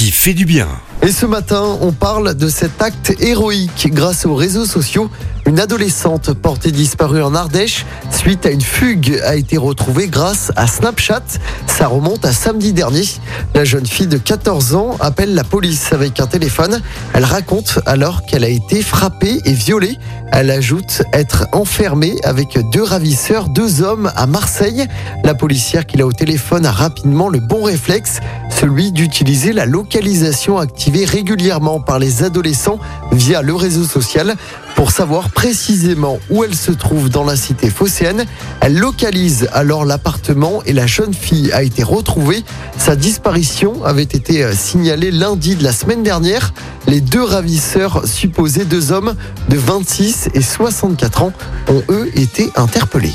qui fait du bien. Et ce matin, on parle de cet acte héroïque grâce aux réseaux sociaux. Une adolescente portée disparue en Ardèche suite à une fugue a été retrouvée grâce à Snapchat. Ça remonte à samedi dernier. La jeune fille de 14 ans appelle la police avec un téléphone. Elle raconte alors qu'elle a été frappée et violée. Elle ajoute être enfermée avec deux ravisseurs, deux hommes à Marseille. La policière qui l'a au téléphone a rapidement le bon réflexe, celui d'utiliser la localisation activée régulièrement par les adolescents via le réseau social pour savoir précisément où elle se trouve dans la cité phocéenne. Elle localise alors l'appartement et la jeune fille a été retrouvée. Sa disparition avait été euh, signalée lundi de la semaine dernière. Les deux ravisseurs supposés, deux hommes de 26 et 64 ans, ont eux été interpellés.